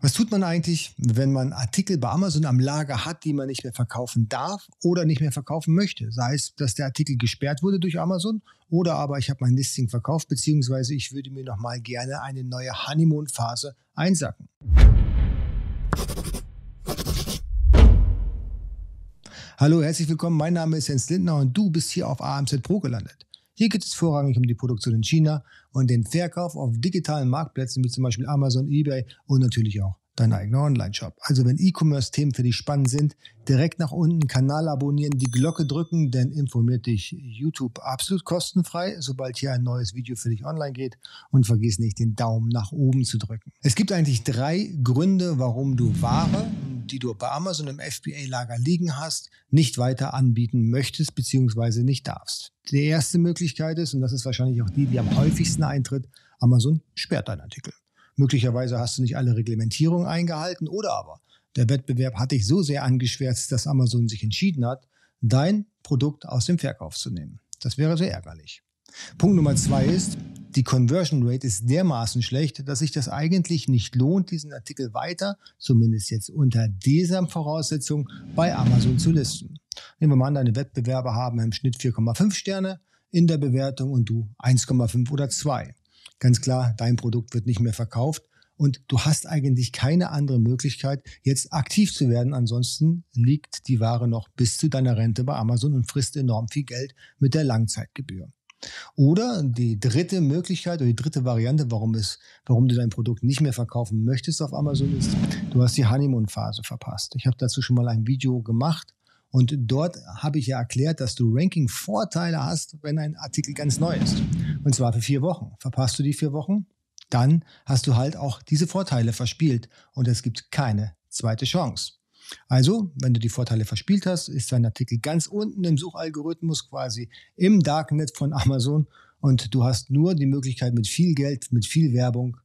Was tut man eigentlich, wenn man Artikel bei Amazon am Lager hat, die man nicht mehr verkaufen darf oder nicht mehr verkaufen möchte? Sei es, dass der Artikel gesperrt wurde durch Amazon oder aber ich habe mein Listing verkauft, beziehungsweise ich würde mir nochmal gerne eine neue Honeymoon-Phase einsacken. Hallo, herzlich willkommen. Mein Name ist Jens Lindner und du bist hier auf AMZ Pro gelandet. Hier geht es vorrangig um die Produktion in China und den Verkauf auf digitalen Marktplätzen wie zum Beispiel Amazon, eBay und natürlich auch dein eigener Online-Shop. Also wenn E-Commerce-Themen für dich spannend sind, direkt nach unten Kanal abonnieren, die Glocke drücken, denn informiert dich YouTube absolut kostenfrei, sobald hier ein neues Video für dich online geht und vergiss nicht den Daumen nach oben zu drücken. Es gibt eigentlich drei Gründe, warum du Ware die du bei Amazon im FBA-Lager liegen hast, nicht weiter anbieten möchtest bzw. nicht darfst. Die erste Möglichkeit ist, und das ist wahrscheinlich auch die, die am häufigsten eintritt, Amazon sperrt deinen Artikel. Möglicherweise hast du nicht alle Reglementierungen eingehalten oder aber der Wettbewerb hat dich so sehr angeschwärzt, dass Amazon sich entschieden hat, dein Produkt aus dem Verkauf zu nehmen. Das wäre sehr ärgerlich. Punkt Nummer zwei ist, die Conversion Rate ist dermaßen schlecht, dass sich das eigentlich nicht lohnt, diesen Artikel weiter, zumindest jetzt unter dieser Voraussetzung, bei Amazon zu listen. Nehmen wir mal an, deine Wettbewerber haben im Schnitt 4,5 Sterne in der Bewertung und du 1,5 oder 2. Ganz klar, dein Produkt wird nicht mehr verkauft und du hast eigentlich keine andere Möglichkeit, jetzt aktiv zu werden. Ansonsten liegt die Ware noch bis zu deiner Rente bei Amazon und frisst enorm viel Geld mit der Langzeitgebühr. Oder die dritte Möglichkeit oder die dritte Variante, warum, es, warum du dein Produkt nicht mehr verkaufen möchtest auf Amazon, ist, du hast die Honeymoon-Phase verpasst. Ich habe dazu schon mal ein Video gemacht und dort habe ich ja erklärt, dass du Ranking-Vorteile hast, wenn ein Artikel ganz neu ist. Und zwar für vier Wochen. Verpasst du die vier Wochen, dann hast du halt auch diese Vorteile verspielt und es gibt keine zweite Chance. Also, wenn du die Vorteile verspielt hast, ist dein Artikel ganz unten im Suchalgorithmus quasi im Darknet von Amazon und du hast nur die Möglichkeit mit viel Geld, mit viel Werbung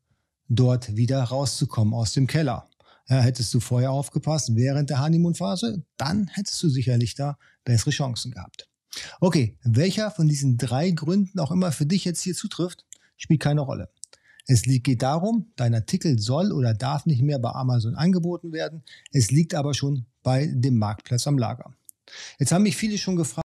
dort wieder rauszukommen aus dem Keller. Ja, hättest du vorher aufgepasst während der Honeymoon-Phase, dann hättest du sicherlich da bessere Chancen gehabt. Okay, welcher von diesen drei Gründen auch immer für dich jetzt hier zutrifft, spielt keine Rolle. Es geht darum, dein Artikel soll oder darf nicht mehr bei Amazon angeboten werden. Es liegt aber schon bei dem Marktplatz am Lager. Jetzt haben mich viele schon gefragt,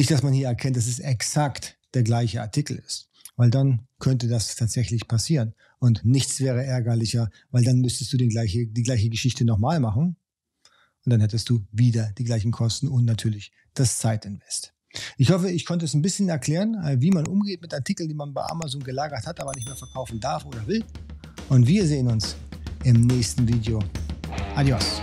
Nicht, dass man hier erkennt, dass es exakt der gleiche Artikel ist, weil dann könnte das tatsächlich passieren. Und nichts wäre ärgerlicher, weil dann müsstest du den gleiche, die gleiche Geschichte nochmal machen und dann hättest du wieder die gleichen Kosten und natürlich das Zeitinvest. Ich hoffe, ich konnte es ein bisschen erklären, äh, wie man umgeht mit Artikeln, die man bei Amazon gelagert hat, aber nicht mehr verkaufen darf oder will. Und wir sehen uns im nächsten Video. Adios.